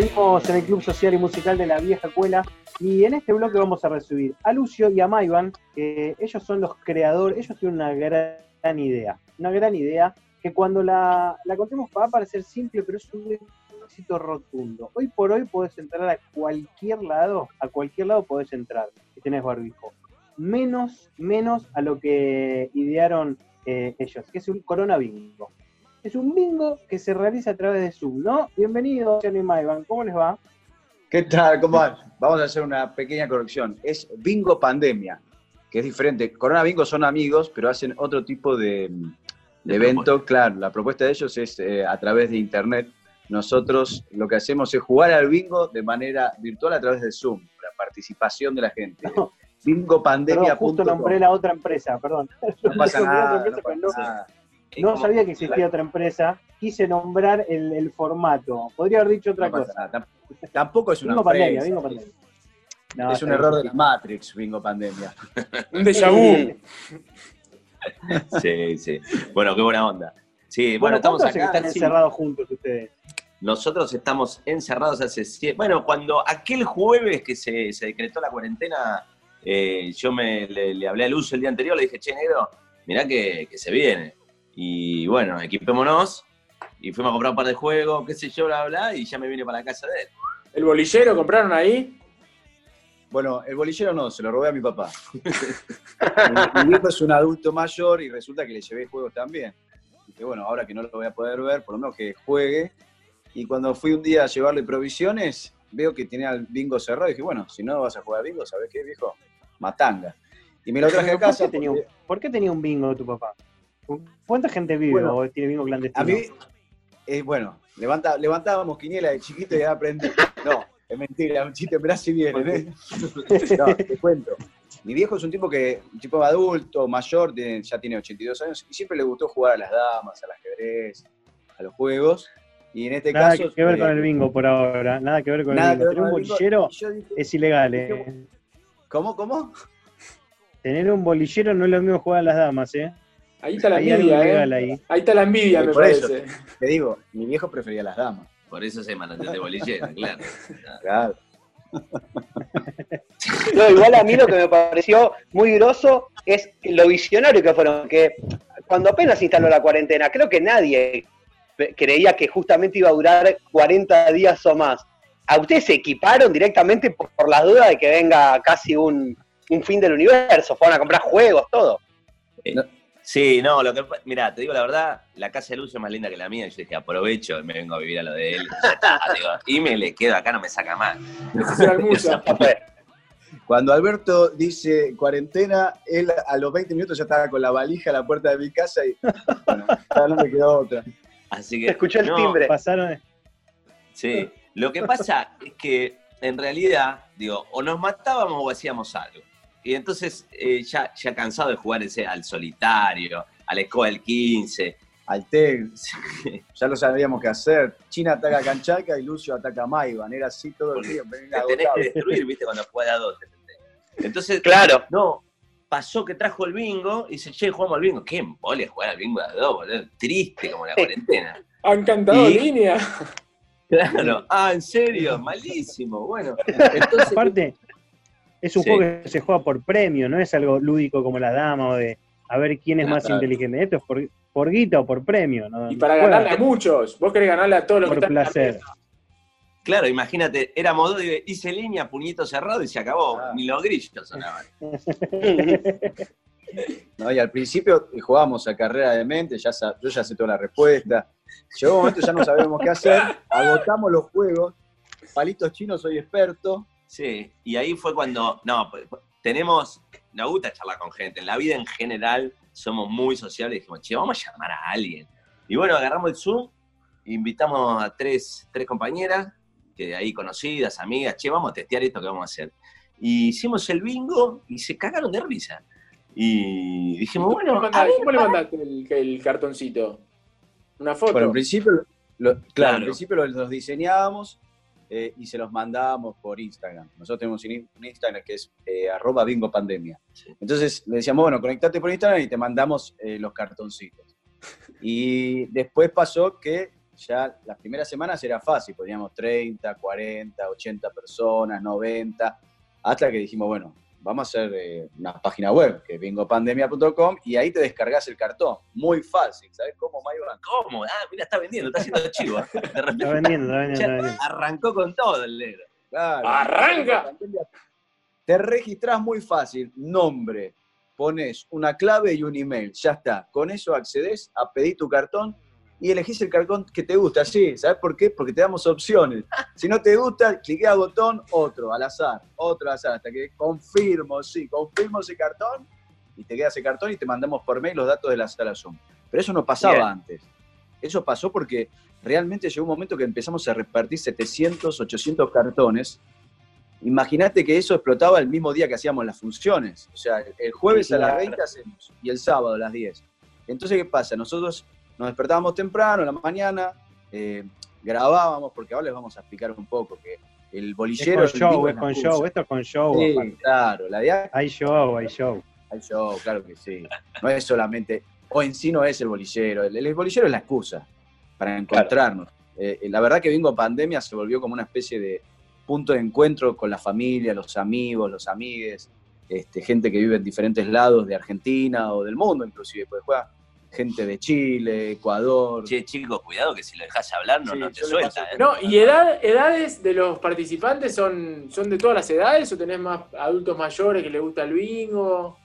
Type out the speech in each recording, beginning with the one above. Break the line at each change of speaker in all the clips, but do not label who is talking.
Seguimos en el Club Social y Musical de la Vieja Escuela y en este bloque vamos a recibir a Lucio y a Maivan, que ellos son los creadores, ellos tienen una gran idea, una gran idea que cuando la, la contemos va a parecer simple, pero es un éxito rotundo. Hoy por hoy podés entrar a cualquier lado, a cualquier lado podés entrar, si tenés barbijo. Menos, menos a lo que idearon eh, ellos, que es un Corona Bingo. Es un bingo que se realiza a través de Zoom, ¿no? Bienvenido, Johnny Maivan, ¿cómo les va?
¿Qué tal? ¿Cómo van? Vamos a hacer una pequeña corrección. Es bingo pandemia, que es diferente. Corona Bingo son amigos, pero hacen otro tipo de, de evento. Claro, la propuesta de ellos es eh, a través de internet. Nosotros lo que hacemos es jugar al bingo de manera virtual a través de Zoom, la participación de la gente.
No.
Bingo pandemia.
justo nombré la otra empresa, perdón.
No pasa nada.
Empresa,
no pasa
no,
nada.
No sabía que existía otra empresa. Quise nombrar el, el formato. Podría haber dicho otra
No
cosa.
nada. Tampoco es una
Bingo pandemia,
empresa.
bingo pandemia. No,
es un error de
bien.
la Matrix, bingo pandemia.
Un déjà vu.
Sí, sí. Bueno, qué buena onda. Sí, bueno,
Bueno,
estamos
¿cuánto hace que
acá.
están encerrados juntos ustedes?
Nosotros estamos encerrados hace siete. Bueno, cuando aquel jueves que se, se decretó la cuarentena, eh, yo me, le, le hablé a Luz el día anterior, le dije, che, negro, mirá que, que se viene. Y bueno, equipémonos y fuimos a comprar un par de juegos, qué sé yo, bla, bla, y ya me vine para la casa de él.
¿El bolillero compraron ahí?
Bueno, el bolillero no, se lo robé a mi papá. mi, viejo es un adulto mayor y resulta que le llevé juegos también. Dije, bueno, ahora que no lo voy a poder ver, por lo menos que juegue. Y cuando fui un día a llevarle provisiones, veo que tenía el bingo cerrado. Y dije, bueno, si no vas a jugar bingo, ¿sabes qué, viejo? Matanga. Y me lo traje a
¿Por qué,
casa.
tenía un,
porque
por qué tenía un bingo tu papá? ¿Cuánta gente vive
Bueno,
o tiene bingo clandestino?
A mí, eh, bueno, levanta, levantábamos quiniela de chiquito y ya aprendí. No, es mentira, un chiste, mirá si viene. ¿eh? No, te cuento. Mi viejo es un tipo que, un tipo adulto, mayor, tiene- ya tiene 82 años, y siempre le gustó jugar a las damas, al ajedrez, a los juegos. Y en este
Nada
caso.
que ver
eh,
con el bingo por ahora, nada que ver con
nada
el bingo. Tener un bolillero
dije,
es ilegal, ¿eh?
¿Cómo, cómo?
Tener un bolillero no es lo mismo jugar a las damas, ¿eh?
Ahí está la envidia, ¿eh?
ahí.
Ahí está la envidia,
Y
me
por eso.
parece.
Te digo, mi viejo prefería las damas.
Por eso se mantiene de bolillera, claro.
Claro.
No, igual a mí lo que me pareció muy groso es lo visionario que fueron, que cuando apenas se instaló la cuarentena, creo que nadie creía que justamente iba a durar 40 días o más. ¿A ustedes se equiparon directamente por, por las dudas de que venga casi un, un fin del universo? Fueron a comprar juegos, todo.
Sí, no, lo que mira, te digo la verdad, la casa de Lucio es más linda que la mía. y Yo dije, aprovecho y me vengo a vivir a lo de él. Y me le quedo acá, no me saca más.
Cuando Alberto dice cuarentena, él a los 20 minutos ya estaba con la valija a la puerta de mi casa y bueno, no me quedó otra.
Así que.
Se escuchó el
no,
timbre.
Pasaron.
Sí. Lo que pasa es que en realidad, digo, o nos matábamos o hacíamos algo. Y entonces, eh, ya, ya cansado de jugar ese, al solitario, al escoba del 15.
Al TEG, ya lo sabíamos qué hacer. China ataca a Canchaca y Lucio ataca a Maivan. Era así todo el día.
Te tenés que destruir, viste, cuando jugás a dos. Entonces,
Claro.
no, pasó que trajo el bingo y dice, che, jugamos al bingo. Qué embole jugar al bingo a dos, boludo. Triste como la cuarentena.
Han cantado
Y-
línea.
Claro. Ah, ¿en serio? Malísimo. Bueno, entonces.
Aparte, es un
Sí.
juego que se juega por premio, no es algo lúdico como la dama o de a ver quién es más
Claro.
inteligente. Esto es por, por guita o por premio. ¿no?
Y para
Juega
ganarle a muchos. Vos querés ganarle a todos los que
por
en la
placer.
Claro, imagínate, éramos dos, y hice línea, puñito cerrado y se acabó.
Ah.
Ni los grillos sonaban.
¿no? Y al principio jugábamos a carrera de mente, ya yo ya sé toda la respuesta. Llegó un momento ya no sabíamos qué hacer, agotamos los juegos. Palitos chinos, soy experto.
Sí, y ahí fue cuando, no, pues, tenemos, nos gusta charlar con gente, en la vida en general somos muy sociables, dijimos, che, vamos a llamar a alguien. Y bueno, agarramos el Zoom, invitamos a tres, tres compañeras, que de ahí conocidas, amigas, che, vamos a testear esto que vamos a hacer. Y hicimos el bingo y se cagaron de risa. Y dijimos,
¿Cómo
bueno, a
mandaste,
ver,
cómo le mandaste el, el cartoncito? ¿Una foto?
Bueno, en principio, lo- claro,
Claro.
en principio los diseñábamos eh, y se los mandábamos por Instagram. Nosotros tenemos un in- un Instagram que es eh, arroba bingo pandemia. Entonces le decíamos, bueno, conectate por Instagram y te mandamos eh, los cartoncitos. Y después pasó que ya las primeras semanas era fácil, poníamos 30, 40, 80 personas, 90, hasta que dijimos, bueno, vamos a hacer eh, una página web, que es bingopandemia.com, y ahí te descargas el cartón. Muy fácil, ¿sabes cómo, Mayban?
¿Cómo? Ah, mira, está vendiendo, está haciendo chivo. De
Está vendiendo, está vendiendo,
ya
está vendiendo.
arrancó con todo el negro.
Claro.
¡Arranca!
Te registrás muy fácil, nombre, pones una clave y un email, ya está. Con eso accedes a pedir tu cartón y elegís el cartón que te gusta, sí. ¿Sabes por qué? Porque te damos opciones. Si no te gusta, cliquea botón, otro, al azar, otro al azar, hasta que confirmo, sí, confirmo ese cartón y te queda ese cartón y te mandamos por mail los datos de la sala Zoom. Pero eso no pasaba
Bien.
antes. Eso pasó porque realmente llegó un momento que empezamos a repartir 700, 800 cartones. Imagínate que eso explotaba el mismo día que hacíamos las funciones. O sea, el jueves a las
claro.
20 hacemos y el sábado a las 10. Entonces, ¿qué pasa? Nosotros nos despertábamos temprano, en la mañana, eh, grabábamos, porque ahora les vamos a explicar un poco que el
Es
bolillero...
con
el
show, es con show, esto es con show.
Sí,
aparte.
claro, la de
Hay show, hay show.
hay show, claro que sí. No es solamente, o en sí no es el bolillero, el, el bolillero es la excusa para encontrarnos. Eh, la verdad que Bingo Pandemia se volvió como una especie de punto de encuentro con la familia, los amigos, los amigues, este, gente que vive en diferentes lados de Argentina o del mundo inclusive, porque juega gente de Chile, Ecuador.
Che, chicos, cuidado que si lo dejas hablar no,
Sí,
no te suelta.
paso-
¿eh?
No, ¿y edad, edades de los participantes son, son de todas las edades o tenés más adultos mayores que les gusta el bingo?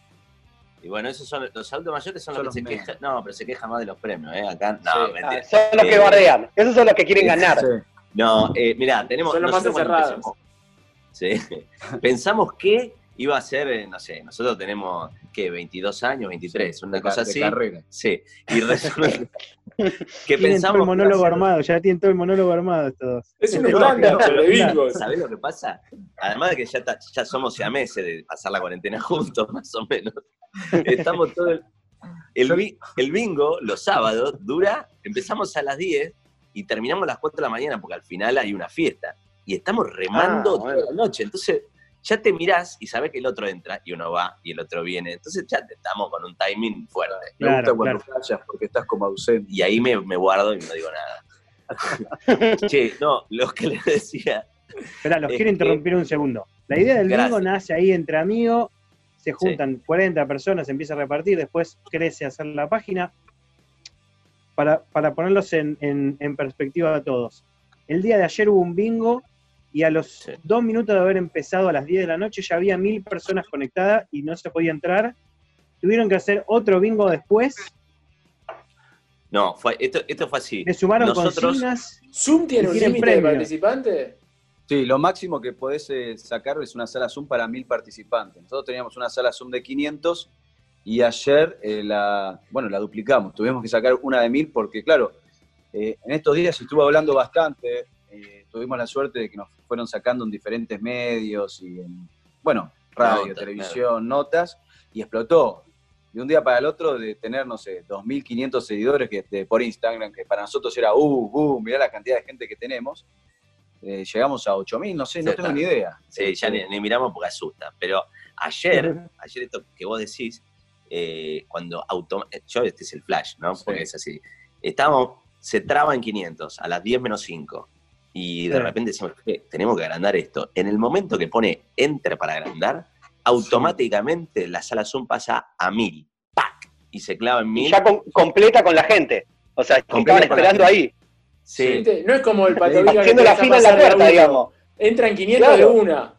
Y bueno, esos son los adultos mayores son,
Son
los que
los
se quejan. No, pero se quejan más de los premios, ¿eh? Acá, no,
Sí.
Ah, son los que
Eh,
bardean. Esos son los que quieren ganar.
Sí.
No, eh, mirá, tenemos.
Son los más encerrados.
Sí. Pensamos que iba a ser, eh, no sé, nosotros tenemos, ¿qué? 22 años, 23, una
De
cosa
de
así.
carrera.
Sí. Y resulta que
Tienen todo
pensamos.
el monólogo armado, ya tienen todo el monólogo armado todos.
Es un
no,
de bingos.
¿Sabés lo que pasa? Además de que ya, ta- ya somos siameses de pasar la cuarentena juntos, más o menos. Estamos todo el, el, bi- el bingo, los sábados, dura, empezamos a las 10 y terminamos a las 4 de la mañana, porque al final hay una fiesta. Y estamos remando
Ah, bueno.
toda la noche. Entonces, ya te mirás y sabés que el otro entra y uno va y el otro viene. Entonces ya te- estamos con un timing fuerte.
Me
Claro,
gusta cuando
claro.
callas porque estás como ausente.
Y ahí me, me guardo y no digo nada. che, no, lo que les decía,
Esperá, los
Es
quiero
que-
interrumpir un segundo. La idea del bingo nace ahí entre amigos, se juntan 40 personas, se empieza a repartir, después crece a hacer la página. Para, para ponerlos en, en- en perspectiva a todos. El día de ayer hubo un bingo y a los
Sí.
dos minutos de haber empezado a las 10 de la noche ya había mil personas conectadas y no se podía entrar. Tuvieron que hacer otro bingo después,
no, fue, esto, esto fue así.
le sumaron
Nosotros-
consignas.
¿Zoom tiene un límite de
premio.
participantes?
Sí, lo máximo que podés eh, sacar es una sala Zoom para mil participantes. Nosotros teníamos una sala Zoom de 500 y ayer eh, la, bueno, la duplicamos. Tuvimos que sacar una de mil porque, claro, eh, en estos días estuvo hablando bastante. Eh, tuvimos la suerte de que nos fueron sacando en diferentes medios y en, bueno, radio,
Notas,
televisión, notas, y explotó. De un día para el otro, de tener, no sé, 2.500 seguidores que, de- por Instagram, que para nosotros era, uh, uh, mirá la cantidad de gente que tenemos. Eh, llegamos a 8.000, no sé, no
Sí,
tengo
está.
ni idea.
Sí, ya ni, ni miramos porque asusta. Pero ayer, ayer esto que vos decís, eh, cuando autom yo este es el flash, ¿no? Porque
Sí.
es así. Estábamos, se traba en 500 a las 10 menos 5. Y de
Sí.
repente decimos, "Eh, tenemos que agrandar esto. En el momento que pone enter para agrandar, automáticamente la sala Zoom pasa a 1000. ¡Pac! Y se clava en
Y
1000.
ya con- completa con la gente. O sea, estaban esperando ahí,
Sí.
No es como el que
haciendo la fila en la puerta, digamos.
Entran 500
Claro.
de una.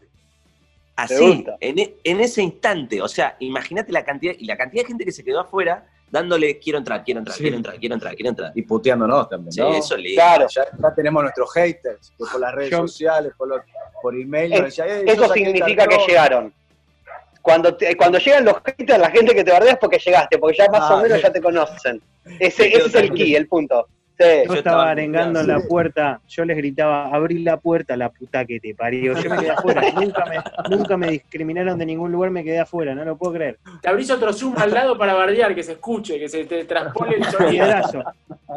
Así, en, e- en ese instante, o sea, imagínate la cantidad, y la cantidad de gente que se quedó afuera dándole quiero entrar, quiero entrar,
Sí.
quiero entrar, quiero entrar, quiero entrar.
Y puteándonos también,
Sí,
¿no?
eso le
Claro.
Ya, ya tenemos nuestros haters, que por las redes
Yo-
sociales, por, los- por email,
Es-
nos decían, "Eh,
Eso significa que
cartón".
llegaron. Cuando, te- cuando llegan los haters, la gente que te bardea es porque llegaste, porque ya más
Ah,
o menos
sí.
ya te conocen. Ese, ese es el key, el punto. Sí.
Yo
Yo
estaba arengando en la puerta, yo les gritaba, abrí la puerta, la puta que te parió. Yo me quedé afuera, nunca me, nunca me discriminaron de ningún lugar, me quedé afuera, no lo puedo creer.
Te abrís otro Zoom al lado para bardear, que se escuche, que se te transpone el sonido.
Piedrazo,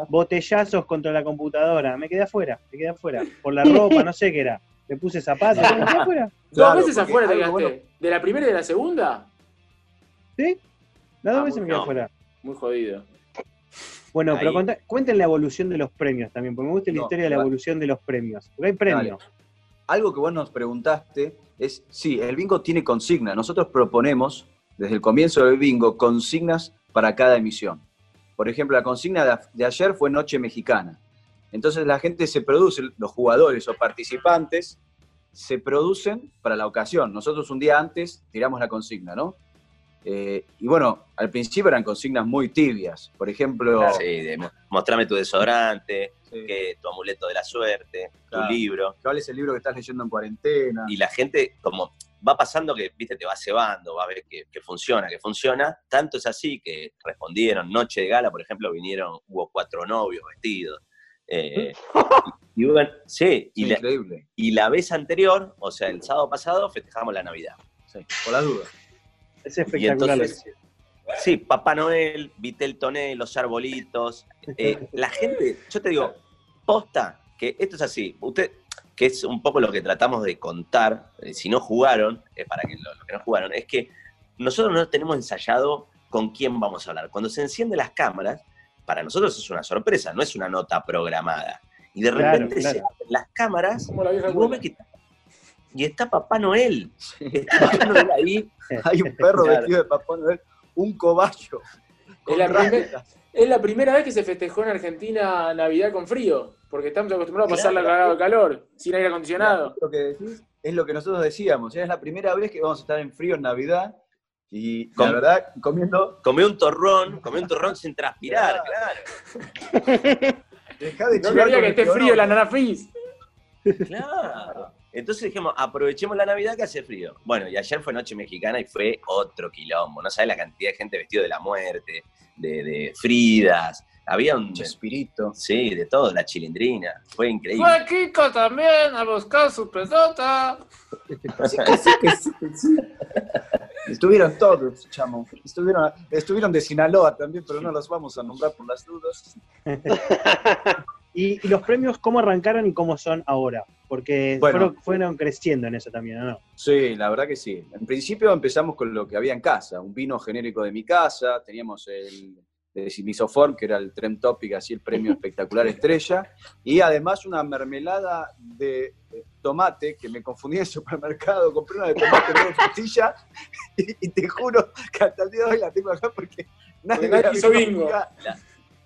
botellazos contra la computadora, me quedé afuera, me quedé afuera. Por la ropa, no sé qué era. Me puse zapatos, me quedé afuera.
Claro,
¿Dos veces afuera te quedaste?
bueno-
¿De la primera y de la segunda?
¿Sí? Las dos
Ah,
veces me quedé
no.
afuera.
Muy jodido.
Bueno, pero cuenten la evolución de los premios también, porque me gusta la
No,
historia de la
va-
evolución de los premios. Porque hay premios.
Algo que vos nos preguntaste es, sí, el bingo tiene consigna. Nosotros proponemos, desde el comienzo del bingo, consignas para cada emisión. Por ejemplo, la consigna de, de ayer fue Noche Mexicana. Entonces la gente se produce, los jugadores o participantes se producen para la ocasión. Nosotros un día antes tiramos la consigna, ¿no? Eh, y bueno, al principio eran consignas muy tibias. Por ejemplo,
Sí, de mo- mostrame tu desodorante, que, tu amuleto de la suerte,
Claro.
tu libro.
¿cuál es el libro que estás leyendo en cuarentena?
Y la gente, como va pasando que, viste, te va cebando, va a ver que, que funciona, que funciona. Tanto es así que respondieron, noche de gala, por ejemplo, vinieron, hubo cuatro novios vestidos. Eh, y, y bueno, sí, y la,
increíble.
y la vez anterior, o sea, el sábado pasado, festejamos la Navidad.
Sí, por las dudas.
Es espectacular. lo
entonces-. Sí, Papá Noel, Vitel Toné, los arbolitos. eh, la gente, yo te digo, posta, que esto es así. Usted, que es un poco lo que tratamos de contar, eh, si no jugaron, eh, para que los que no jugaron, es que nosotros no tenemos ensayado con quién vamos a hablar. Cuando se encienden las cámaras, para nosotros es una sorpresa, no es una nota programada. Y de
Claro,
repente se
claro.
abren las cámaras
la
y vos
escuela.
ves que y está Papá Noel. Está Papá Noel ahí.
Hay un perro
Claro.
vestido de Papá Noel, un cobayo.
Es la, primer-
rastas.
es la primera vez que se festejó en Argentina Navidad con frío, porque estamos acostumbrados a pasarla
Claro.
cagado de calor, sin aire acondicionado.
Lo que decís es lo que nosotros decíamos. Es la primera vez que vamos a estar en frío en Navidad y la
Con-
verdad, comiendo.
Comé un torrón, comé un torrón sin transpirar, claro.
Dejá de
No quería que esté frío la nana fizz.
Claro. Entonces dijimos, aprovechemos la Navidad que hace frío. Bueno, y ayer fue Noche Mexicana y fue otro quilombo. No sabes la cantidad de gente vestido de la muerte, de, de Fridas. Había un.
Chespirito.
Sí, de todo, la chilindrina. Fue increíble.
Fue Kiko también a buscar su pelota.
Sí, que sí, que sí, que sí. Estuvieron todos, chamo. Estuvieron, estuvieron de Sinaloa también, pero no los vamos a nombrar por las dudas.
Y, y los premios, ¿cómo arrancaron y cómo son ahora? Porque
Bueno.
fueron, fueron creciendo en eso también, ¿o no?
Sí, la verdad que sí. En principio empezamos con lo que había en casa, un vino genérico de mi casa, teníamos el de Simisoform, que era el Trem Topic, así el premio espectacular estrella, y además una mermelada de eh, tomate, que me confundí en el supermercado, compré una de tomate de frutilla, y, y te juro que hasta el día de hoy la tengo acá porque nadie,
Porque nadie
la
hizo bingo.
nunca.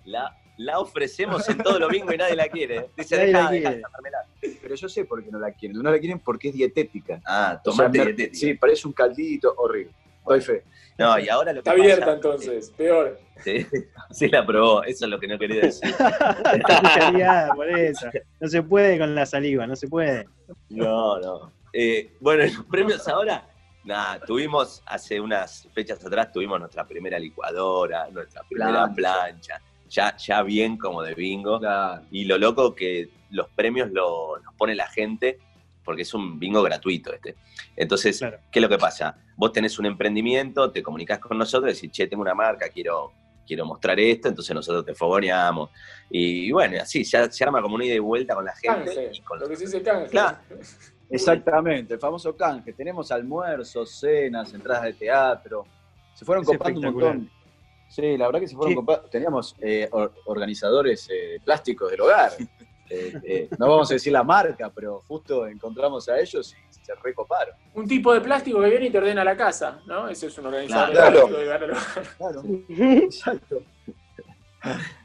La, la ofrecemos en todo lo bingo y nadie la quiere. Dice, deja,
la
deja esa mermelada.
Pero yo sé por qué no la quieren, no la quieren porque es dietética.
Ah,
O sea,
tomate dietética.
Sí, parece un caldito horrible. Doy fe.
No, y ahora lo que
Está
pasa-
abierta entonces, peor.
Sí, sí la probó, eso es lo que no quería decir.
Está cuchareada por eso. No se puede con la saliva, no se puede.
No, no. Eh, bueno, en los premios ahora, nada, tuvimos hace unas fechas atrás, tuvimos nuestra primera licuadora, nuestra primera
Plancha.
plancha, ya, ya bien como de bingo.
Claro.
Y lo loco que los premios lo- los pone la gente, porque es un bingo gratuito este. Entonces,
Claro.
¿qué es lo que pasa? Vos tenés un emprendimiento, te comunicas con nosotros, decís, che, tengo una marca, quiero, quiero mostrar esto, entonces nosotros te fogoneamos. Y, bueno, así, se, se arma como una ida y vuelta con la gente.
Canje,
y con
lo que se dice canje.
Claro.
Exactamente, el famoso canje. Tenemos almuerzos, cenas, entradas de teatro. Se fueron
Es
comprando un montón. Sí, la verdad que se fueron
Sí.
comprando. Teníamos eh, or- organizadores eh, plásticos del hogar. Eh, eh, no vamos a decir la marca, pero justo encontramos a ellos y se recoparon.
Un tipo de plástico que viene y te ordena la casa, ¿no? Ese es un organizador
Claro.
de plástico de ganar-
Claro, exacto.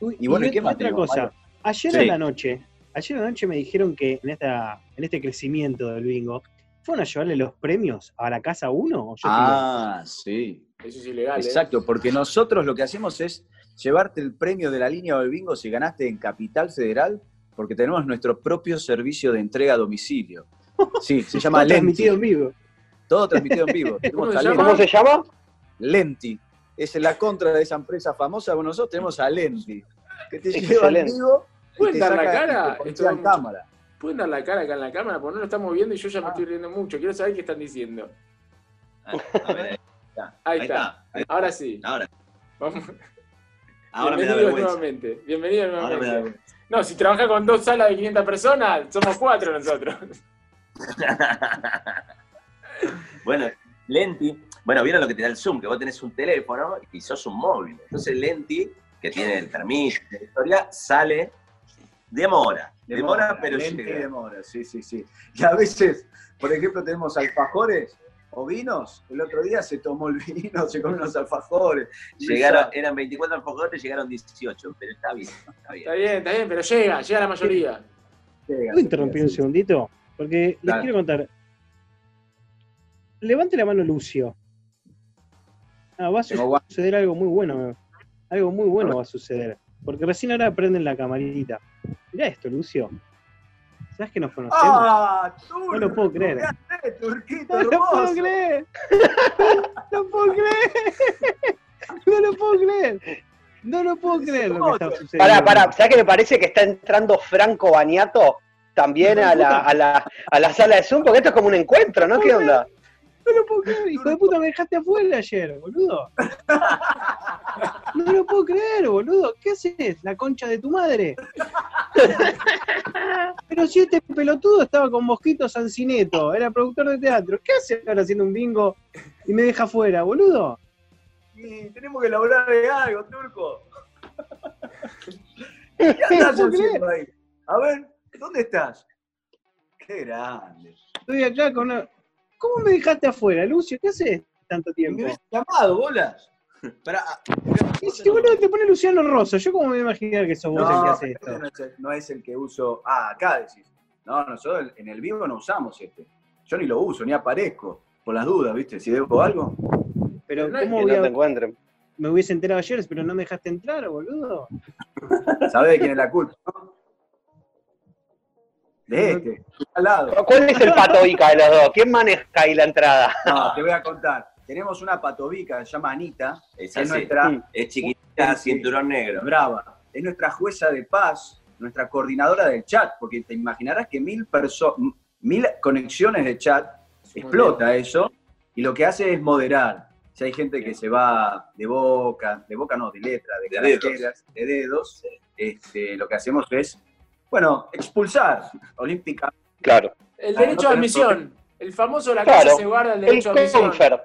Uy,
Y bueno, ¿y qué más
otra
tenemos,
cosa,
Mario?
ayer
Sí.
a la noche, ayer a la noche me dijeron que en esta, en este crecimiento del bingo, ¿fueron a llevarle los premios a la casa uno? ¿O yo estoy loco?
Ah, sí.
Eso es ilegal, ¿eh?
Exacto, porque nosotros lo que hacemos es llevarte el premio de la línea del bingo si ganaste en Capital Federal, porque tenemos nuestro propio servicio de entrega a domicilio. Sí, se llama
Todo transmitido
Lenti.
en vivo.
Todo transmitido en vivo.
¿Cómo se llama?
¿Cómo se llama?
Lenti. Es la contra de esa empresa famosa. Bueno, nosotros tenemos a Lenti, que te lleva
Excelente.
vivo
¿Pueden dar la cara?
y te
Esto
ponchea en cámara.
¿Pueden dar la cara acá en la cámara? Porque no lo estamos viendo y yo ya me
Ah.
estoy riendo mucho. Quiero saber qué están diciendo.
A ver, está.
Ahí está. Ahora sí.
Ahora,
Vamos.
ahora me da
Bienvenidos nuevamente. Bienvenidos
Ahora me da
nuevamente. No, si trabajas con dos salas de 500 personas, somos cuatro nosotros.
bueno, Lenti, bueno, vieron lo que te da el Zoom, que vos tenés un teléfono y sos un móvil. Entonces Lenti que tiene el permiso, la historia, sale, demora, demora, pero
lenta y
llega.
demora, sí, sí, sí. Y a veces, por ejemplo, tenemos alfajores o vinos. El otro día se tomó el vino, se comió unos alfajores.
Llegaron,
esa-
eran 24 alfajores, llegaron 18, pero está bien, está bien.
Está bien, está bien, pero llega, llega la mayoría.
llega,
¿Puedo interrumpir un
sí.
segundito? Porque les quiero contar. Levante la mano Lucio. Ah, va a suceder algo muy bueno. Algo muy bueno va a suceder. Porque recién ahora prenden la camarita. Mirá esto, Lucio. ¿Sabes que nos conocemos?
¡Ah!
No lo puedo creer.
¿qué Turquito
no lo puedo creer. No puedo creer. No lo puedo creer. No lo puedo creer lo que está sucediendo.
Pará, pará, ¿sabes qué me parece que está entrando Franco Baniato también a la, a, la, a la sala de Zoom? Porque esto es como un encuentro, ¿no? ¿Qué onda?
No lo puedo creer, hijo de puta, me dejaste afuera ayer, boludo. No lo puedo creer, boludo. ¿Qué haces? La concha de tu madre. Pero si este pelotudo estaba con Mosquito Sancineto, era productor de teatro. ¿Qué hace ahora haciendo un bingo y me deja afuera, boludo?
Y tenemos que elaborar de algo, Turco. ¿Qué andas haciendo ahí? A ver, ¿dónde estás? Qué grande.
Estoy acá con una... ¿Cómo me dejaste afuera, Lucio? ¿Qué haces tanto
Me
tiempo?
hubieras llamado, bolas.
Pará,
Y si boludo te pone Luciano Rosso, ¿yo cómo me voy a imaginar que sos vos el que
No,
hace esto?
no es, el, no es el que uso. Ah, acá decís. No, nosotros en el vivo no usamos este. Yo ni lo uso, ni aparezco. Por las dudas, ¿viste? Si debo algo.
Pero
No,
¿cómo
Que
voy
no te
a...
encuentren.
Me hubiese enterado ayer, pero no me dejaste entrar, boludo.
¿Sabés de quién es la culpa? no? De este, al lado.
¿Cuál es el pato Ica de los dos? ¿Quién maneja ahí la entrada?
No, te voy a contar. Tenemos una patobica que se llama Anita,
es
que es nuestra
es chiquitita,
Sí.
cinturón negro.
brava. Es nuestra jueza de paz, nuestra coordinadora del chat, porque te imaginarás que mil, mil conexiones de chat explota eso, y lo que hace es moderar. Si hay gente que se va de boca, de boca no, de letra, de,
De dedos.
de dedos, este, lo que hacemos es, bueno, expulsar olímpica.
Claro.
El derecho
no
a
tenés
admisión. El famoso la
Claro.
casa se guarda el
El
derecho a admisión.
confer.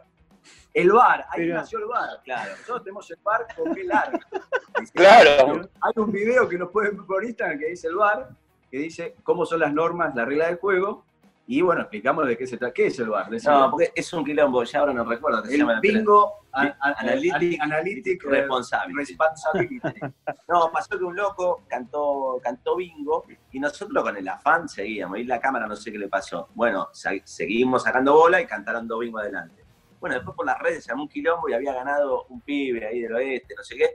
El bar, ahí nació el bar, claro. Nosotros tenemos el bar con qué largo.
Claro.
Hay un video que nos pueden ver por Instagram que dice el bar, que dice cómo son las normas, la regla del juego, y bueno, explicamos de qué se trata. ¿Qué es el bar? Decilo.
No, porque es un quilombo, ya ahora no recuerdo
el
llama la
bingo an- an-
Analytic,
analytic eh,
responsable. No, pasó que un loco cantó, cantó bingo y nosotros con el afán seguíamos. Y la cámara no sé qué le pasó. Bueno, seguimos sacando bola y cantaron dos bingo adelante. Bueno, después por las redes se armó un quilombo y había ganado un pibe ahí del oeste, no sé qué.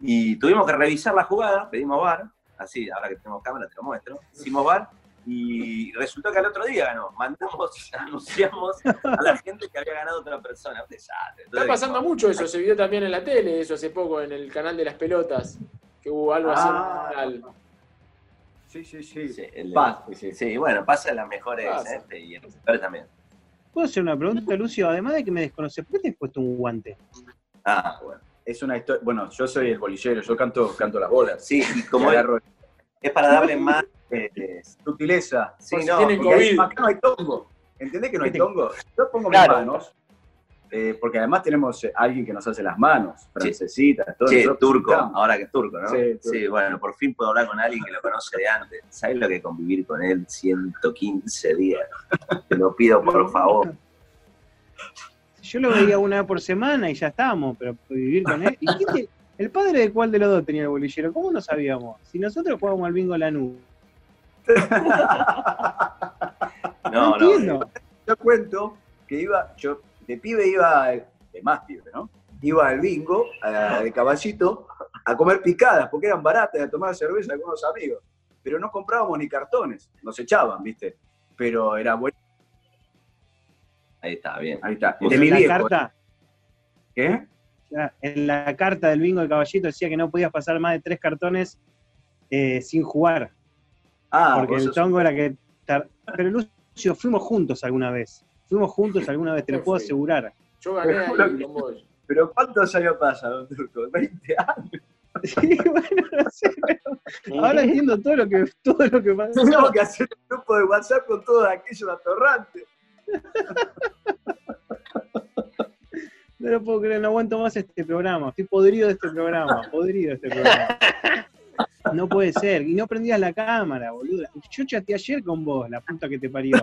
Y tuvimos que revisar la jugada, pedimos bar, así, ahora que tenemos cámara te lo muestro. Hicimos bar y resultó que al otro día ganó. Mandamos, anunciamos a la gente que había ganado otra persona. Desastre.
Está
Entonces,
pasando mucho eso, se vio también en la tele, eso hace poco, en el canal de las pelotas, que hubo algo así.
Ah.
al-
Sí, sí, sí.
Sí, el- sí, sí, bueno, pasa en las mejores
Pasa.
este, y en los peores también.
¿Puedo hacer una pregunta, Lucio? Además de que me desconoces, ¿por qué te has puesto un guante?
Ah, bueno.
Es una historia. Bueno, yo soy el bolillero, yo canto, canto las bolas.
Sí, y como es,
agarro
es para darle más. Eh,
sutileza.
sí,
si
no,
tienen COVID.
acá no hay tongo. ¿Entendés que no hay
¿Qué te-
tongo? Yo pongo
Claro.
mis manos, eh, porque además tenemos eh, alguien que nos hace las manos, francesita, todo
che,
eso.
turco,
Estamos.
ahora que es turco, ¿no?
Sí, turco.
bueno, por fin puedo hablar con alguien que lo conoce de antes. ¿Sabes lo que es convivir con él 115 días? Te lo pido, por favor.
Yo lo veía una vez por semana y ya estábamos, pero vivir con él. ¿Y quién te- ¿El padre de cuál de los dos tenía el bolillero? ¿Cómo no sabíamos? Si nosotros jugábamos al bingo Lanús.
No,
No,
no.
entiendo.
Yo cuento que iba, yo de pibe iba, de más pibe, ¿no? Iba al bingo, a- de caballito, a comer picadas, porque eran baratas, a tomar cerveza con unos amigos. Pero no comprábamos ni cartones, nos echaban, ¿viste? Pero era bueno.
Ahí está, bien.
Ahí está.
En
De mi
la
viejo.
carta,
¿Qué?
en la carta del bingo de caballito decía que no podías pasar más de tres cartones eh, sin jugar.
Ah,
porque el tongo era que. tar- Pero Lucio, fuimos juntos alguna vez. Fuimos juntos alguna vez, te lo puedo
fui.
asegurar.
Yo gané ahí con vos.
Pero ¿cuántos años pasan, Turco? 20 años.
Sí, bueno, no sé, pero ahora entiendo todo lo que, todo lo que pasó.
Tenemos que hacer un grupo de WhatsApp con todos aquellos atorrantes.
No lo puedo creer, no aguanto más este programa. Estoy podrido de este programa, podrido de este programa. No puede ser. Y no prendías la cámara, boludo. Yo chateé ayer con vos, la puta que te parió.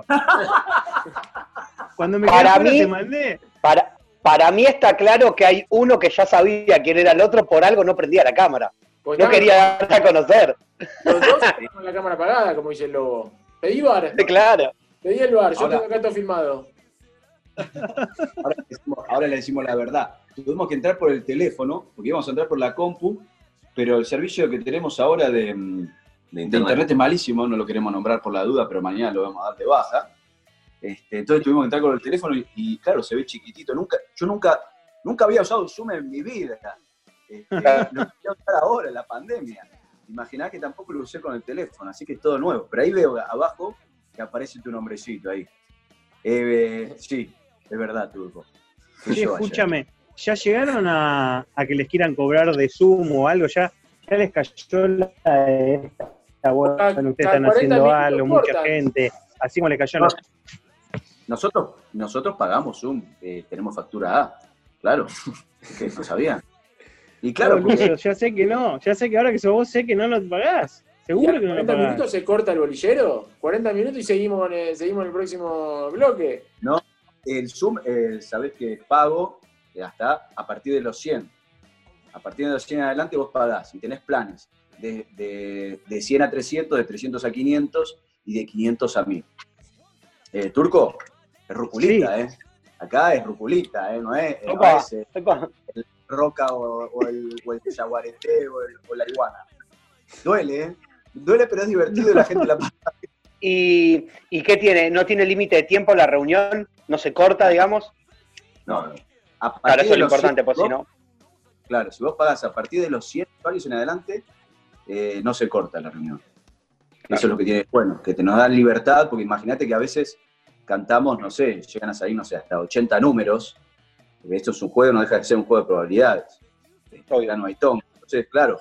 Cuando me quedé
Para mí-
te mandé.
Para, para mí está claro que hay uno que ya sabía quién era el otro, por algo no prendía la cámara.
Pues
No quería darse a conocer.
Los dos con la cámara apagada, como dice el lobo. Pedí bar,
Claro.
pedí el bar, yo
Ahora-
tengo acá todo filmado.
Ahora, le decimos- ahora le decimos la verdad. Tuvimos que entrar por el teléfono, porque íbamos a entrar por la compu, pero el servicio que tenemos ahora de, mm,
de internet.
es malísimo, no lo queremos nombrar por la duda, pero mañana lo vamos a dar de baja. Este, entonces tuvimos que entrar con el teléfono y, y, claro, se ve chiquitito. Nunca, yo nunca, nunca había usado Zoom en mi vida. Este, lo a usar ahora, en la pandemia. Imaginá que tampoco lo usé con el teléfono, así que es todo nuevo. Pero ahí veo abajo que aparece tu nombrecito ahí. Eh, sí, es verdad, Turco. Yo ayer.
¿Ya llegaron a, a que les quieran cobrar de Zoom o algo? ¿Ya, ya les cayó la, esta bueno, ustedes están
40
haciendo algo, mucha
cortan.
gente, así como les cayó
Nosotros, nosotros pagamos Zoom, eh, tenemos factura A, claro, que no sabían. Y claro,
Claro,
porque-
Lucio, ya sé que no, ya sé que ahora que sos vos sé que no lo pagás.
¿Y
Seguro que no lo
40
pagás.
minutos se corta el bolillero? 40 minutos y seguimos, el- seguimos en el próximo bloque.
el Zoom, eh, sabés que es pago hasta a partir de los 100. A partir de los 100 en adelante vos pagás y tenés planes de, de, de 100 a 300, de 300 a 500 y de 500 a 1000. Eh, Turco, es ruculita, ¿eh? Acá es ruculita, ¿eh? No es, no
Opa.
es, eh,
Epa.
roca o, o el, o el yaguareté o, el- o la iguana. Duele, ¿eh? Duele, pero es divertido y la gente la pasa.
¿Y, ¿Y qué tiene? ¿No tiene límite de tiempo la reunión? ¿No se corta, digamos?
No, no. A
Claro,
partir
eso
de
es lo importante,
100,
pues si no.
Claro, si vos pagás a partir de los 100 usuarios en adelante, eh, no se corta la reunión. Eso es lo que tiene bueno, que te nos dan libertad, porque imagínate que a veces cantamos, no sé, llegan a salir, no sé, hasta 80 números. Esto es un juego, no deja de ser un juego de probabilidades.
Obvio.
Ya no hay ton. Entonces, claro,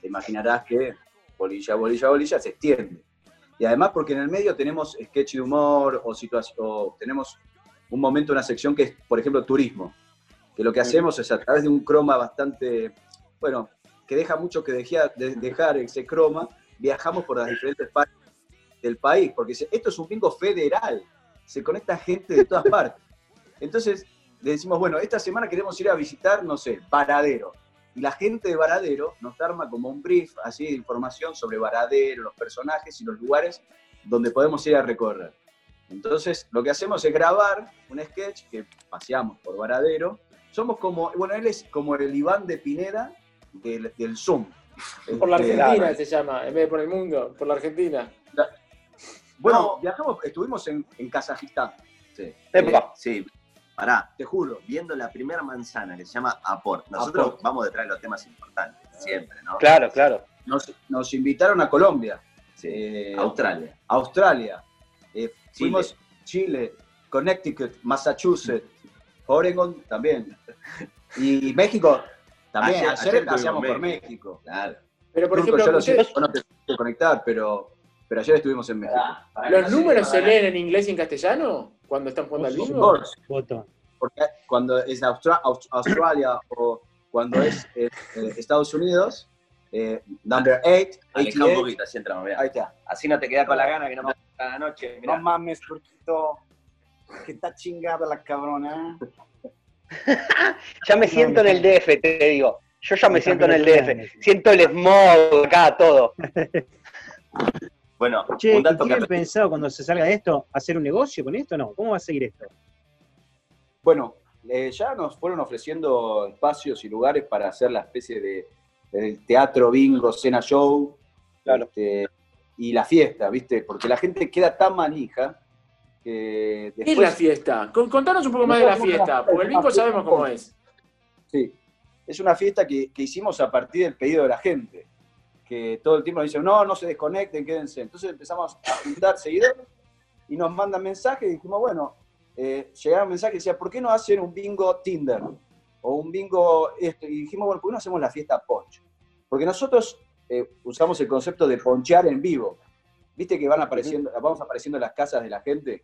te imaginarás que bolilla, bolilla, bolilla se extiende. Y además porque en el medio tenemos sketch de humor o, o tenemos un momento, una sección que es, por ejemplo, turismo. Que lo que hacemos es a través de un croma bastante, bueno, que deja mucho que dejar, de- dejar ese croma, viajamos por las diferentes partes del país, porque esto es un bingo federal, se conecta gente de todas partes. Entonces, le decimos, bueno, esta semana queremos ir a visitar, no sé, Varadero. Y la gente de Varadero nos arma como un brief así de información sobre Varadero, los personajes y los lugares donde podemos ir a recorrer. Entonces, lo que hacemos es grabar un sketch que paseamos por Varadero. Somos como, bueno, él es como el Iván de Pineda del, del Zoom.
Por la
Este,
Argentina se llama, en vez de por el mundo, por la Argentina.
Bueno,
No.
viajamos, estuvimos en, en Kazajistán,
Sí.
Epa.
Eh, sí. Pará,
te juro.
viendo la primera manzana que se llama Aport. Nosotros
Aport.
vamos detrás de los temas importantes, siempre, ¿no?
Claro, claro.
Nos, nos invitaron a Colombia,
Sí.
eh,
Australia.
Australia, eh, fuimos Chile, Connecticut, Massachusetts, Oregon también. Y México también.
Ayer-
Ayer,
ayer
paseamos
en
por
México.
México.
Claro.
Pero por
Turco,
ejemplo,
yo lo sé,
ustedes-
vos no te puedes conectar, pero, pero ayer estuvimos en México.
¿los números se leen en inglés y en castellano cuando están jugando al bingo?
porque cuando es Austra- Aus- Australia o cuando es eh, eh, Estados Unidos, eh, number 8,
Aleja un poquito, así entramos, mirá.
ahí está.
Así no te quedas con la gana que no pasa cada noche. mirá.
No mames, Turquito. Que está chingada la cabrona.
Ya me siento en el DF, te digo. Yo ya me siento en el DF. Siento el smog acá, todo.
Bueno,
Che,
un
¿y
dato
tienen
que
pensado cuando se salga de esto hacer un negocio con esto o no? ¿Cómo va a seguir esto?
Bueno, eh, ya nos fueron ofreciendo espacios y lugares para hacer la especie de, de teatro, bingo, cena show.
Claro.
este, y la fiesta, ¿viste? Porque la gente queda tan manija que
¿Qué es la fiesta? Con- Contanos un poco más de la fiesta, porque el bingo sabemos cómo es.
Sí, es una fiesta que, que hicimos a partir del pedido de la gente, que todo el tiempo nos dicen, no, no se desconecten, quédense. Entonces empezamos a juntar seguidores y nos mandan mensajes y dijimos, bueno, eh, llegaron mensajes que decían, ¿por qué no hacen un bingo Tinder? O un bingo esto. Y dijimos, bueno, ¿por qué no hacemos la fiesta Ponch? Porque nosotros eh, usamos el concepto de ponchear en vivo. ¿Viste que van apareciendo, vamos apareciendo en las casas de la gente?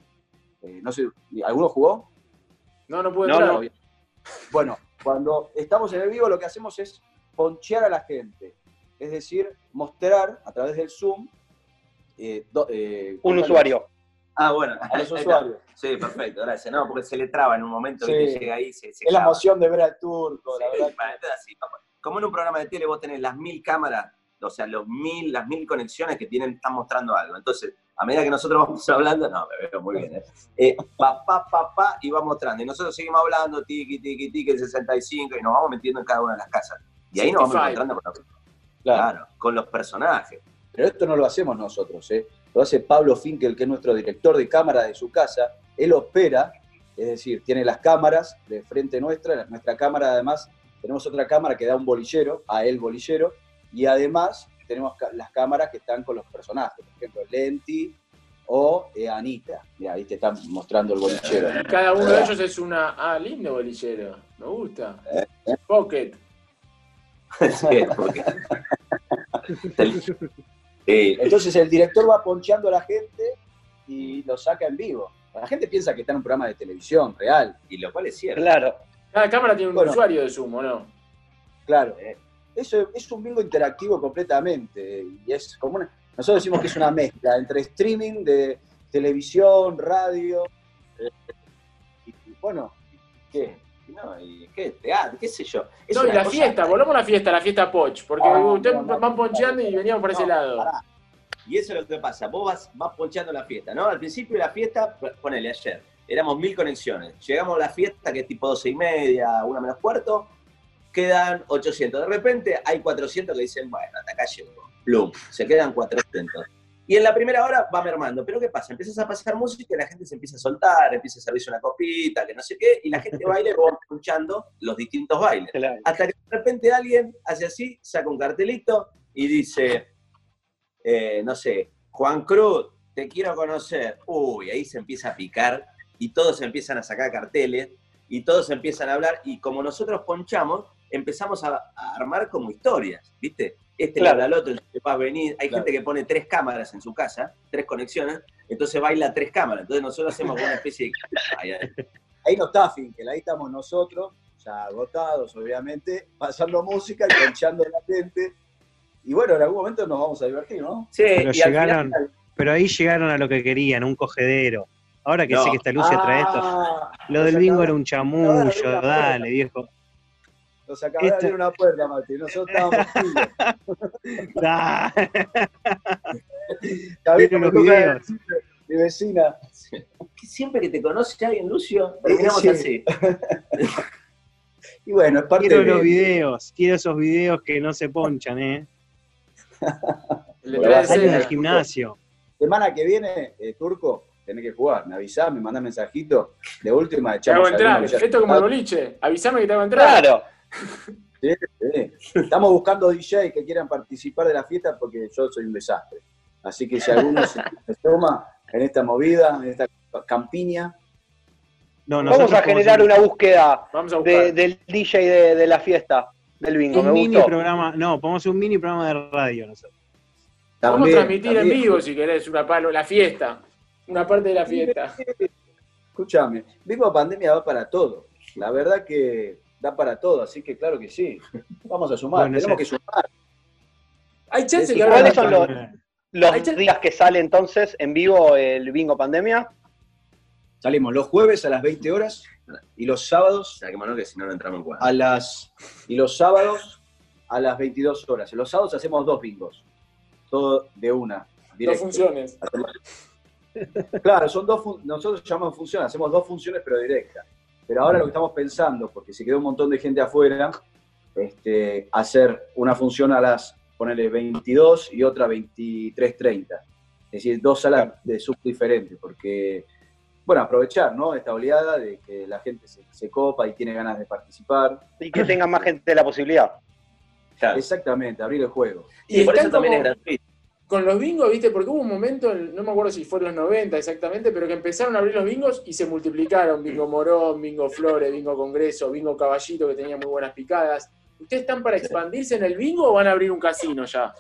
Eh, no sé, ¿alguno jugó?
No, no pude
No,
entrar.
no.
Bueno, cuando estamos en el vivo lo que hacemos es ponchear a la gente. Es decir, mostrar a través del Zoom eh, do- eh,
Un usuario.
Ah, bueno.
a los usuarios.
Sí, perfecto, gracias. No, porque se le traba en un momento
Sí.
que llega ahí, se, se
Es la emoción de ver al turco, la
Sí,
verdad.
para- entonces, así, como- como en un programa de tele vos tenés las mil cámaras, o sea, los mil, las mil conexiones que tienen, están mostrando algo. Entonces, a medida que nosotros vamos hablando, no, me veo muy bien, ¿eh? Eh, pa, pa, pa, pa, y va mostrando. Y nosotros seguimos hablando, tiki, tiki, tiki, el 65, y nos vamos metiendo en cada una de las casas. Y ahí nos vamos
65.
encontrando con los,
Claro.
claro, con los personajes.
Pero esto no lo hacemos nosotros, ¿eh? lo hace Pablo Finkel, que es nuestro director de cámara de su casa. Él opera, es decir, tiene las cámaras de frente nuestra, nuestra cámara además, tenemos otra cámara que da un bolillero, a él bolillero, y además tenemos las cámaras que están con los personajes, por ejemplo, Lenti o eh, Anita. Mira, ahí te están mostrando el bolillero.
Cada uno de ellos es una. Ah, lindo bolillero. Me gusta.
Eh,
Pocket.
Sí, porque- Sí,
Entonces el director va poncheando a la gente y lo saca en vivo. La gente piensa que está en un programa de televisión real.
y lo cual es cierto.
Claro.
Cada cámara tiene un
Bueno.
usuario de Zoom, ¿o no?
Claro, eh, eso es un bingo interactivo completamente. Y es como una- nosotros decimos que es una mezcla entre streaming de televisión, radio. eh, y, y bueno, ¿qué?
No, y qué teatro, qué sé yo. Es
No, y la fiesta, volvamos a la fiesta, la fiesta Poch, porque
Ah,
ustedes
no,
van poncheando y veníamos por ese lado.
pará.
Y eso es lo que pasa, vos vas, vas ponchando la fiesta, ¿no? Al principio de la fiesta, ponele ayer, éramos mil conexiones. Llegamos a la fiesta, que es tipo 12 y media, una menos cuarto, quedan 800. De repente hay 400 que dicen, bueno, hasta acá llego. Plum, se quedan 400. Y en la primera hora va mermando. Pero ¿qué pasa? Empiezas a pasar música y la gente se empieza a soltar, empieza a servirse una copita, que no sé qué, y la gente baila y escuchando los distintos bailes.
claro.
Hasta que de repente alguien hace así, saca un cartelito y dice, eh, no sé, Juan Cruz, te quiero conocer. Uy, ahí se empieza a picar y todos empiezan a sacar carteles y todos empiezan a hablar y como nosotros ponchamos, empezamos a, a armar como historias, ¿viste? Este
Claro.
le habla al otro, este va a venir. Hay
Claro.
gente que pone tres cámaras en su casa, tres conexiones, entonces baila tres cámaras. Entonces nosotros hacemos una especie de...
Ahí no está Finkel, ahí estamos nosotros, ya agotados, obviamente, pasando música y ponchando a la gente. Y bueno, en algún momento nos vamos a divertir, ¿no?
Sí,
Pero
y al
llegaron,
final-
pero ahí llegaron a lo que querían, un cogedero. Ahora que
No.
sé que esta Lucia trae esto,
Ah,
lo del bingo era un chamullo,
abrir una
dale, viejo.
Nos acaba de
Esto-
abrir una puerta, Mati. Nosotros estábamos.
Ah,
bien,
Miren
me
los
toca Mi vecina.
siempre que te conoce alguien, Lucio, terminamos
Sí.
así.
Y bueno, es parte
quiero
de...
los videos, quiero esos videos que no se ponchan, ¿eh?
Le
Bueno,
Salen del
escena.
gimnasio.
Semana que viene, eh, Turco, tenés que jugar. Me avisás, me mandás mensajito. De última,
Te hago
echamos
entrar. Esto como el boliche. Avísame que te hago entrar.
Claro.
Sí. Estamos buscando DJ que quieran participar de la fiesta porque yo soy un desastre. Así que si alguno se, toma en esta movida, en esta campiña,
No,
Vamos a generar una búsqueda
Vamos a buscar.
de- del DJ de, de la fiesta, del bingo.
un
Me
mini
gustó.
programa, no, podemos hacer un mini programa de radio nosotros.
Vamos a
también,
transmitir en vivo si querés una palo, la fiesta. Una parte de la fiesta.
Escúchame, Vivo Pandemia va para todo. La verdad que da para todo, así que claro que sí. Vamos a sumar,
Bueno,
tenemos
ese-
que sumar.
Hay chance
¿Y
que
cuáles son los- Los días que sale entonces en vivo el bingo pandemia.
Salimos los jueves a las 20 horas y los sábados
Saquémonos que si no, no entramos en cuadro.
a las y los sábados a las 22 horas. Los sábados hacemos dos bingos. Todo de una.
Dos funciones.
Claro, son dos fun- nosotros llamamos funciones, hacemos dos funciones pero directas. Pero ahora lo que estamos pensando, porque se quedó un montón de gente afuera, este, hacer una función a las, ponele 22 y otra 23.30. Es decir, dos salas de sub diferentes, porque, bueno, aprovechar, ¿no? Esta oleada de que la gente se, se copa y tiene ganas de participar.
Y que tenga más gente la posibilidad.
Claro.
Exactamente, abrir el juego.
Y
Y por eso también
como-
es gratuito.
Con los bingos, ¿viste? Porque hubo un momento, en- no me acuerdo si fue en los 90 exactamente, pero que empezaron a abrir los bingos y se multiplicaron. Bingo Morón, Bingo Flores, Bingo Congreso, Bingo Caballito, que tenía muy buenas picadas. ¿Ustedes están para expandirse en el bingo o van a abrir un casino ya?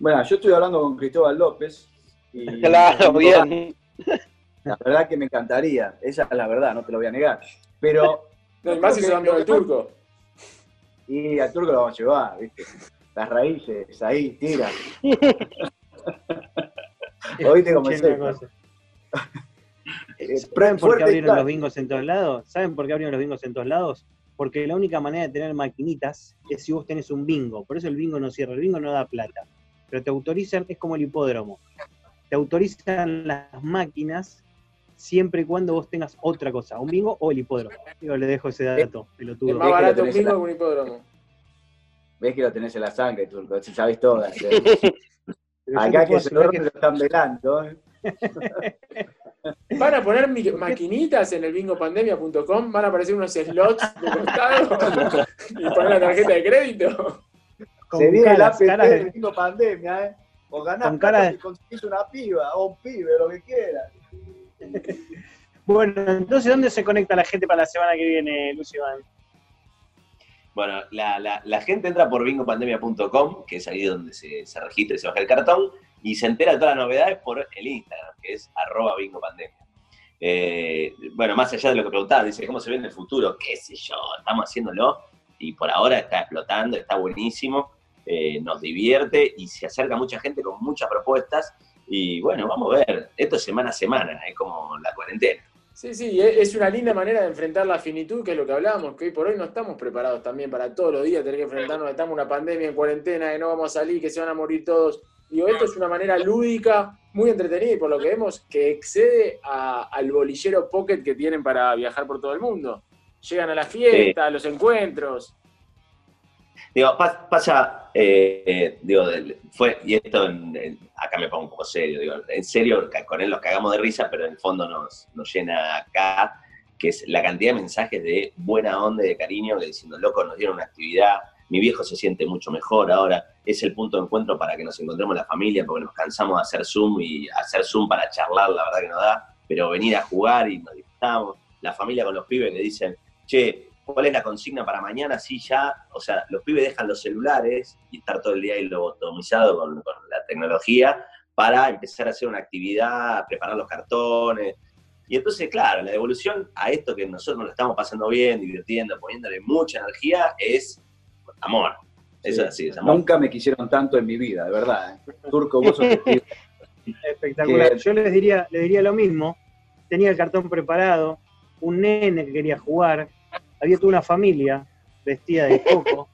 Bueno, yo estoy hablando con Cristóbal López. Y
Claro, bien.
La verdad que me encantaría, esa es la verdad, no te lo voy a negar. Pero
No, más si se van con el turco.
Y al turco lo vamos a llevar, ¿viste? Las raíces, ahí, tira. Oíste cómo es
Escuchen una
esto.
cosa.
Eh,
¿Saben por qué abrieron los bingos en todos lados? ¿Saben por qué abrieron los bingos en todos lados? Porque la única manera de tener maquinitas es si vos tenés un bingo. Por eso el bingo no cierra, el bingo no da plata. Pero te autorizan, es como el hipódromo. Te autorizan las máquinas siempre y cuando vos tengas otra cosa, un bingo o el hipódromo. Digo, le dejo ese dato,
Es más barato un bingo que un hipódromo.
Ves que lo tenés en la sangre, turco, si sabés todas. ¿eh? Acá que se lo lo están velando. ¿eh?
Van a poner maquinitas en el bingopandemia.com, van a aparecer unos slots de costado y poner la tarjeta de crédito.
con
Se viene la
caras, caras de-
tengo pandemia, ¿eh? O ganás
Con cara de-
conseguís una piba o un pibe, lo que quieras.
Bueno, entonces, ¿dónde se conecta la gente para la semana que viene, Lucio? Iván?
Bueno, la, la- la gente entra por bingopandemia.com, que es ahí donde se, se registra y se baja el cartón, y se entera de todas las novedades por el Instagram, que es arroba bingopandemia. Eh, bueno, más allá de lo que preguntaba, dice, ¿cómo se ve en el futuro? ¿Qué sé yo? Estamos haciéndolo y por ahora está explotando, está buenísimo, eh, nos divierte y se acerca mucha gente con muchas propuestas. Y bueno, vamos a ver, esto es semana a semana, es como la cuarentena.
Sí, sí, e- es una linda manera de enfrentar la finitud, que es lo que hablábamos, que hoy por hoy no estamos preparados también para todos los días tener que enfrentarnos, estamos en una pandemia, en cuarentena, que no vamos a salir, que se van a morir todos. Digo, esto es una manera lúdica, muy entretenida y por lo que vemos, que excede a- al bolillero pocket que tienen para viajar por todo el mundo. Llegan a la fiesta, a los encuentros.
Digo, pas- pasa, eh, eh, digo, fue, y esto en- acá me pongo un poco serio, digo, en serio, con él nos cagamos de risa, pero en el fondo nos, nos llena acá, que es la cantidad de mensajes de buena onda y de cariño, que diciendo, loco, nos dieron una actividad, mi viejo se siente mucho mejor ahora, es el punto de encuentro para que nos encontremos la familia, porque nos cansamos de hacer Zoom y hacer Zoom para charlar, la verdad que no da, pero venir a jugar y nos disfrutamos, la familia con los pibes que dicen, che, ¿cuál es la consigna para mañana? Sí, ya, o sea, los pibes dejan los celulares y estar todo el día ahí lobotomizado con, con la tecnología para empezar a hacer una actividad, preparar los cartones. Y entonces, claro, la devolución a esto que nosotros nos lo estamos pasando bien, divirtiendo, poniéndole mucha energía, es amor. Eso es así, es amor.
Nunca me quisieron tanto en mi vida, de verdad. ¿eh? Turco, vos sos.
Espectacular.
Que-
Yo les diría, le diría lo mismo. Tenía el cartón preparado, un nene que quería jugar, había toda una familia vestida de coco.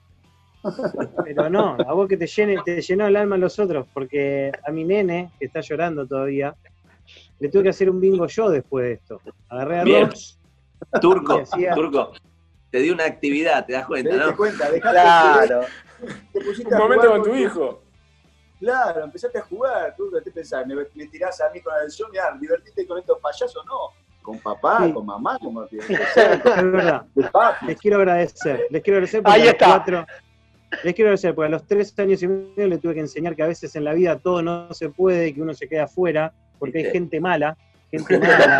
Pero no, a vos que te llene, te llenó el alma a los otros, porque a mi nene, que está llorando todavía, le tuve que hacer un bingo yo después de esto. Agarré a
Bien.
Rox,
Turco,
hacía-
Turco, te di una actividad, te das
¿Te
cuenta,
diste
¿no?
cuenta?
Claro.
te pusiste
Un
a
momento con tu hijo.
Claro, empezaste a jugar. Turco, ¿qué pensás? ¿Me, me tirás a mí con el Zoom? Ya, divertiste con estos payasos, no. Con papá,
Sí.
con mamá, como que
es verdad. Les quiero agradecer, les quiero agradecer porque
Ahí
a los
está.
cuatro, les quiero agradecer porque a los tres años y medio le tuve que enseñar que a veces en la vida todo no se puede, que uno se queda afuera, porque hay gente mala, gente mala,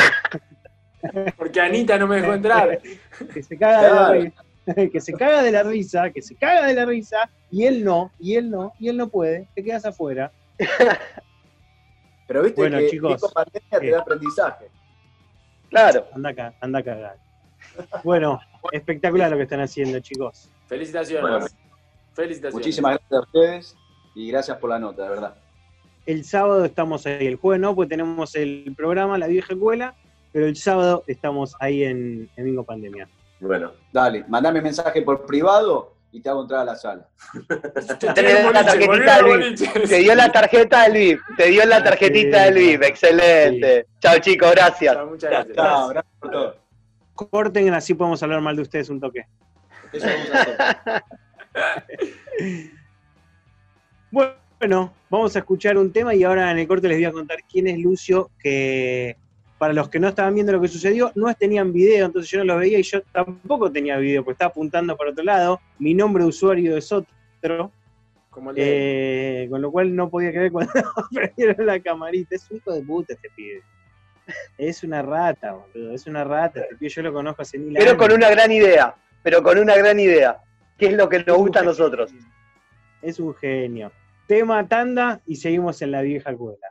Porque Anita no me dejó entrar.
que se caga de la risa, que se caga de la risa, que se caga de la risa, y él no, y él no, y él no puede, te quedas afuera.
Pero viste
Bueno,
que
chicos,
Pico pandemia te
eh.
da aprendizaje.
Claro.
Anda acá, anda a cagar. Bueno, espectacular lo que están haciendo, chicos.
Felicitaciones.
Bueno.
Felicitaciones.
Muchísimas gracias a ustedes y gracias por la nota, de verdad.
El sábado estamos ahí, el jueves no, pues tenemos el programa La Vieja Escuela, pero el sábado estamos ahí en, en Bingo Pandemia.
Bueno,
Dale, mandame mensaje por privado y te hago entrar a la sala.
Te un
la tarjetita del
el
VIP. Te dio la tarjeta del VIP. Te dio la tarjetita del VIP. Excelente. Chao, chicos. Gracias.
Chao, Muchas gracias.
Chao, gracias por todo.
Corten, así podemos hablar mal de ustedes un toque.
Eso vamos a hacer.
Bueno, vamos a escuchar un tema y ahora en el corte les voy a contar quién es Lucio, que para los que no estaban viendo lo que sucedió, no tenían video, entonces yo no lo veía y yo tampoco tenía video, porque estaba apuntando para otro lado. Mi nombre de usuario es otro,
Como el de-
eh, con lo cual no podía creer cuando prendieron la camarita. Es un hijo de puta este pibe. Es una rata, boludo, es una rata. Este pibe yo lo conozco hace mil años.
Pero con una gran idea. Pero con una gran idea. ¿Qué es lo que nos gusta a nosotros?
Es un genio. Tema tanda y seguimos en la vieja escuela.